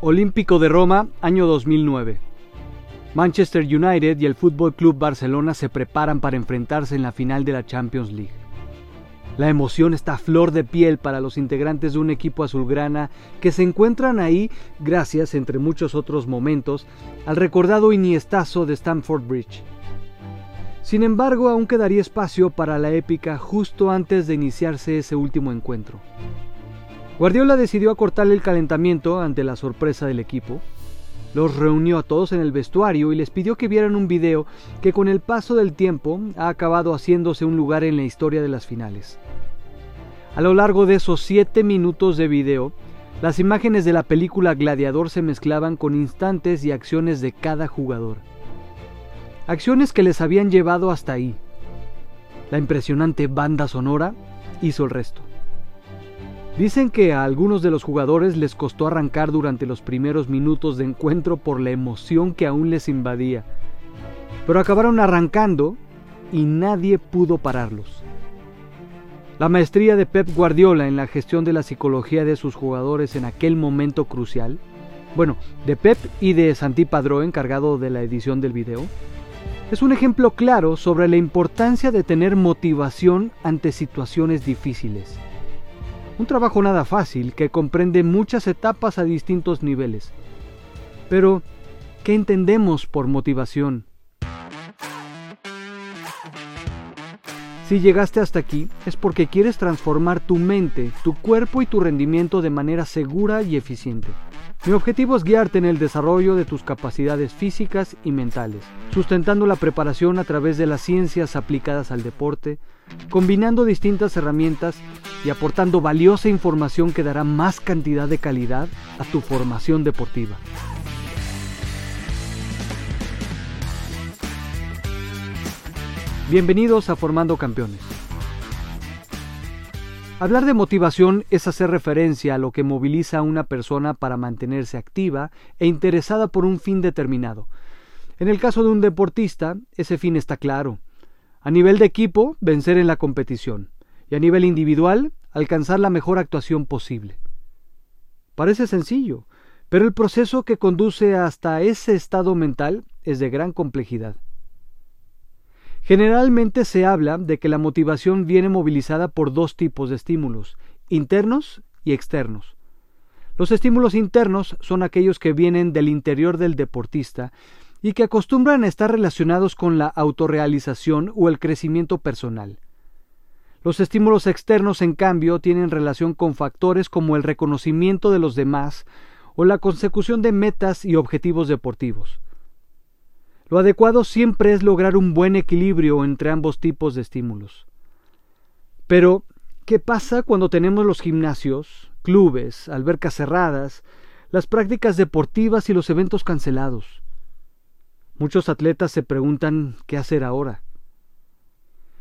Olímpico de Roma, año 2009. Manchester United y el Fútbol Club Barcelona se preparan para enfrentarse en la final de la Champions League. La emoción está a flor de piel para los integrantes de un equipo azulgrana que se encuentran ahí gracias, entre muchos otros momentos, al recordado iniestazo de Stamford Bridge. Sin embargo, aún quedaría espacio para la épica justo antes de iniciarse ese último encuentro. Guardiola decidió acortarle el calentamiento ante la sorpresa del equipo. Los reunió a todos en el vestuario y les pidió que vieran un video que con el paso del tiempo ha acabado haciéndose un lugar en la historia de las finales. A lo largo de esos siete minutos de video, las imágenes de la película Gladiador se mezclaban con instantes y acciones de cada jugador. Acciones que les habían llevado hasta ahí. La impresionante banda sonora hizo el resto. Dicen que a algunos de los jugadores les costó arrancar durante los primeros minutos de encuentro por la emoción que aún les invadía, pero acabaron arrancando y nadie pudo pararlos. La maestría de Pep Guardiola en la gestión de la psicología de sus jugadores en aquel momento crucial, bueno, de Pep y de Santi Padró encargado de la edición del video, es un ejemplo claro sobre la importancia de tener motivación ante situaciones difíciles. Un trabajo nada fácil que comprende muchas etapas a distintos niveles. Pero, ¿qué entendemos por motivación? Si llegaste hasta aquí es porque quieres transformar tu mente, tu cuerpo y tu rendimiento de manera segura y eficiente. Mi objetivo es guiarte en el desarrollo de tus capacidades físicas y mentales, sustentando la preparación a través de las ciencias aplicadas al deporte, combinando distintas herramientas y aportando valiosa información que dará más cantidad de calidad a tu formación deportiva. Bienvenidos a Formando Campeones. Hablar de motivación es hacer referencia a lo que moviliza a una persona para mantenerse activa e interesada por un fin determinado. En el caso de un deportista, ese fin está claro. A nivel de equipo, vencer en la competición. Y a nivel individual, alcanzar la mejor actuación posible. Parece sencillo, pero el proceso que conduce hasta ese estado mental es de gran complejidad. Generalmente se habla de que la motivación viene movilizada por dos tipos de estímulos, internos y externos. Los estímulos internos son aquellos que vienen del interior del deportista y que acostumbran a estar relacionados con la autorrealización o el crecimiento personal. Los estímulos externos, en cambio, tienen relación con factores como el reconocimiento de los demás o la consecución de metas y objetivos deportivos. Lo adecuado siempre es lograr un buen equilibrio entre ambos tipos de estímulos. Pero, ¿qué pasa cuando tenemos los gimnasios, clubes, albercas cerradas, las prácticas deportivas y los eventos cancelados? Muchos atletas se preguntan qué hacer ahora.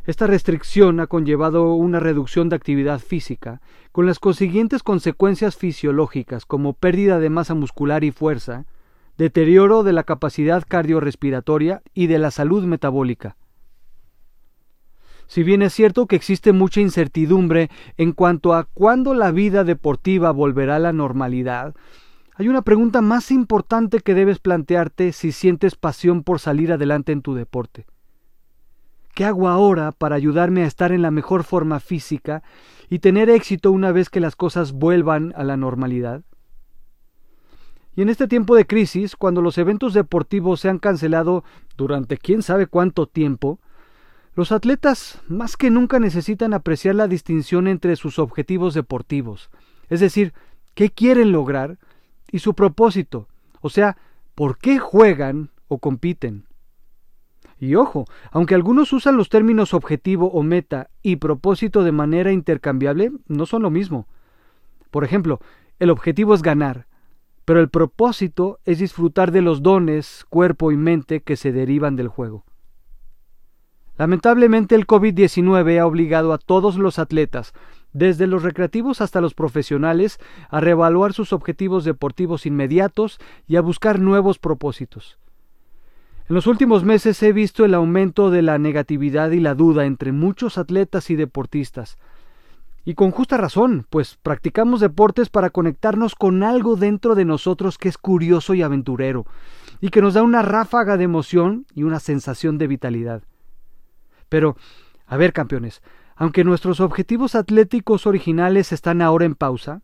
Esta restricción ha conllevado una reducción de actividad física, con las consiguientes consecuencias fisiológicas como pérdida de masa muscular y fuerza, deterioro de la capacidad cardiorrespiratoria y de la salud metabólica. Si bien es cierto que existe mucha incertidumbre en cuanto a cuándo la vida deportiva volverá a la normalidad, hay una pregunta más importante que debes plantearte si sientes pasión por salir adelante en tu deporte. ¿Qué hago ahora para ayudarme a estar en la mejor forma física y tener éxito una vez que las cosas vuelvan a la normalidad? Y en este tiempo de crisis, cuando los eventos deportivos se han cancelado durante quién sabe cuánto tiempo, los atletas más que nunca necesitan apreciar la distinción entre sus objetivos deportivos, es decir, qué quieren lograr y su propósito, o sea, por qué juegan o compiten. Y ojo, aunque algunos usan los términos objetivo o meta y propósito de manera intercambiable, no son lo mismo. Por ejemplo, el objetivo es ganar, pero el propósito es disfrutar de los dones, cuerpo y mente que se derivan del juego. Lamentablemente el COVID-19 ha obligado a todos los atletas, desde los recreativos hasta los profesionales, a reevaluar sus objetivos deportivos inmediatos y a buscar nuevos propósitos. En los últimos meses he visto el aumento de la negatividad y la duda entre muchos atletas y deportistas, Y con justa razón, pues practicamos deportes para conectarnos con algo dentro de nosotros que es curioso y aventurero, y que nos da una ráfaga de emoción y una sensación de vitalidad. Pero, a ver, campeones, aunque nuestros objetivos atléticos originales están ahora en pausa,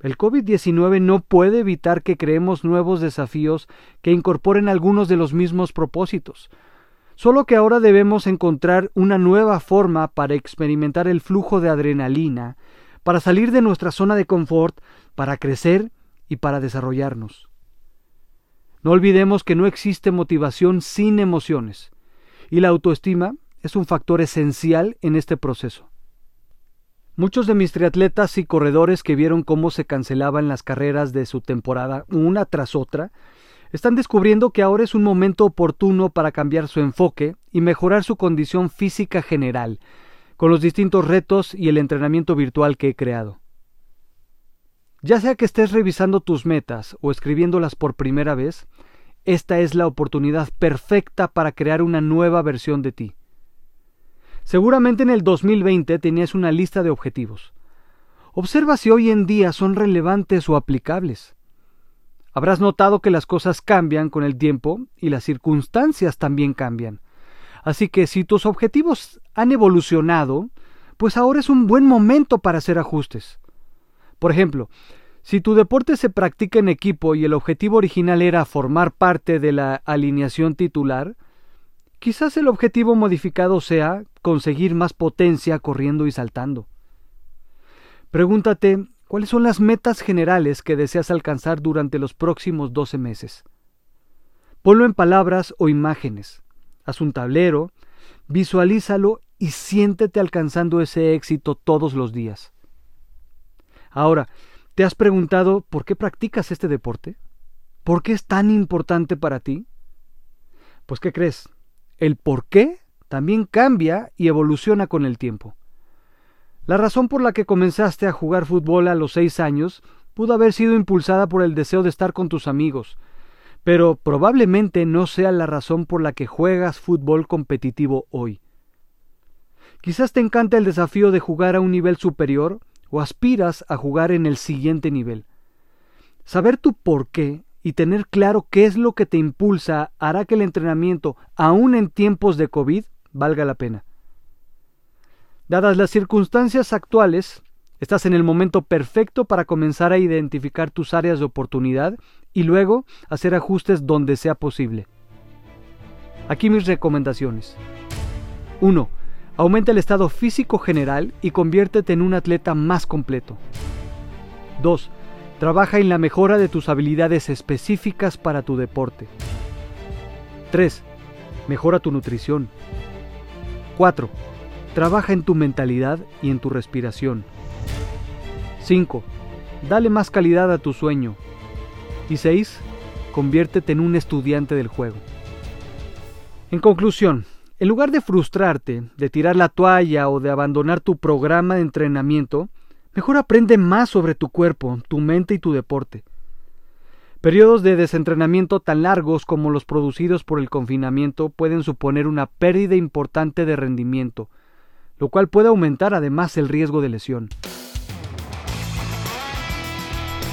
el COVID-19 no puede evitar que creemos nuevos desafíos que incorporen algunos de los mismos propósitos, Solo que ahora debemos encontrar una nueva forma para experimentar el flujo de adrenalina, para salir de nuestra zona de confort, para crecer y para desarrollarnos. No olvidemos que no existe motivación sin emociones, y la autoestima es un factor esencial en este proceso. Muchos de mis triatletas y corredores que vieron cómo se cancelaban las carreras de su temporada una tras otra están descubriendo que ahora es un momento oportuno para cambiar su enfoque y mejorar su condición física general, con los distintos retos y el entrenamiento virtual que he creado. Ya sea que estés revisando tus metas o escribiéndolas por primera vez, esta es la oportunidad perfecta para crear una nueva versión de ti. Seguramente en el 2020 tenías una lista de objetivos. Observa si hoy en día son relevantes o aplicables. Habrás notado que las cosas cambian con el tiempo y las circunstancias también cambian. Así que si tus objetivos han evolucionado, pues ahora es un buen momento para hacer ajustes. Por ejemplo, si tu deporte se practica en equipo y el objetivo original era formar parte de la alineación titular, quizás el objetivo modificado sea conseguir más potencia corriendo y saltando. Pregúntate ¿Cuáles son las metas generales que deseas alcanzar durante los próximos 12 meses? Ponlo en palabras o imágenes. Haz un tablero, visualízalo y siéntete alcanzando ese éxito todos los días. Ahora, ¿te has preguntado por qué practicas este deporte? ¿Por qué es tan importante para ti? Pues ¿qué crees? El por qué también cambia y evoluciona con el tiempo. La razón por la que comenzaste a jugar fútbol a los seis años pudo haber sido impulsada por el deseo de estar con tus amigos, pero probablemente no sea la razón por la que juegas fútbol competitivo hoy. Quizás te encanta el desafío de jugar a un nivel superior o aspiras a jugar en el siguiente nivel. Saber tu por qué y tener claro qué es lo que te impulsa hará que el entrenamiento, aun en tiempos de COVID, valga la pena. Dadas las circunstancias actuales, estás en el momento perfecto para comenzar a identificar tus áreas de oportunidad y luego hacer ajustes donde sea posible. Aquí mis recomendaciones. 1. Aumenta el estado físico general y conviértete en un atleta más completo. 2. Trabaja en la mejora de tus habilidades específicas para tu deporte. 3. Mejora tu nutrición. 4 Trabaja en tu mentalidad y en tu respiración. 5. Dale más calidad a tu sueño. Y 6. Conviértete en un estudiante del juego. En conclusión, en lugar de frustrarte, de tirar la toalla o de abandonar tu programa de entrenamiento, mejor aprende más sobre tu cuerpo, tu mente y tu deporte. Periodos de desentrenamiento tan largos como los producidos por el confinamiento pueden suponer una pérdida importante de rendimiento, lo cual puede aumentar además el riesgo de lesión.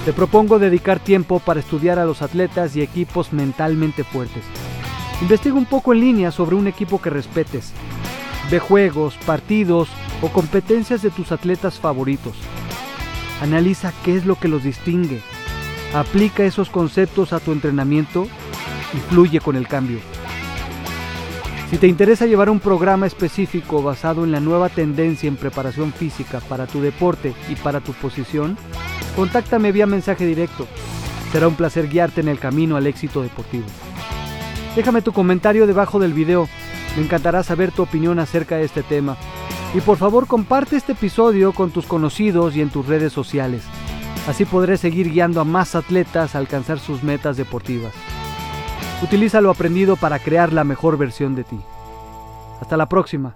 Te propongo dedicar tiempo para estudiar a los atletas y equipos mentalmente fuertes. Investiga un poco en línea sobre un equipo que respetes. Ve juegos, partidos o competencias de tus atletas favoritos. Analiza qué es lo que los distingue. Aplica esos conceptos a tu entrenamiento y fluye con el cambio. Si te interesa llevar un programa específico basado en la nueva tendencia en preparación física para tu deporte y para tu posición, contáctame vía mensaje directo. Será un placer guiarte en el camino al éxito deportivo. Déjame tu comentario debajo del video. Me encantará saber tu opinión acerca de este tema. Y por favor comparte este episodio con tus conocidos y en tus redes sociales. Así podré seguir guiando a más atletas a alcanzar sus metas deportivas. Utiliza lo aprendido para crear la mejor versión de ti. Hasta la próxima.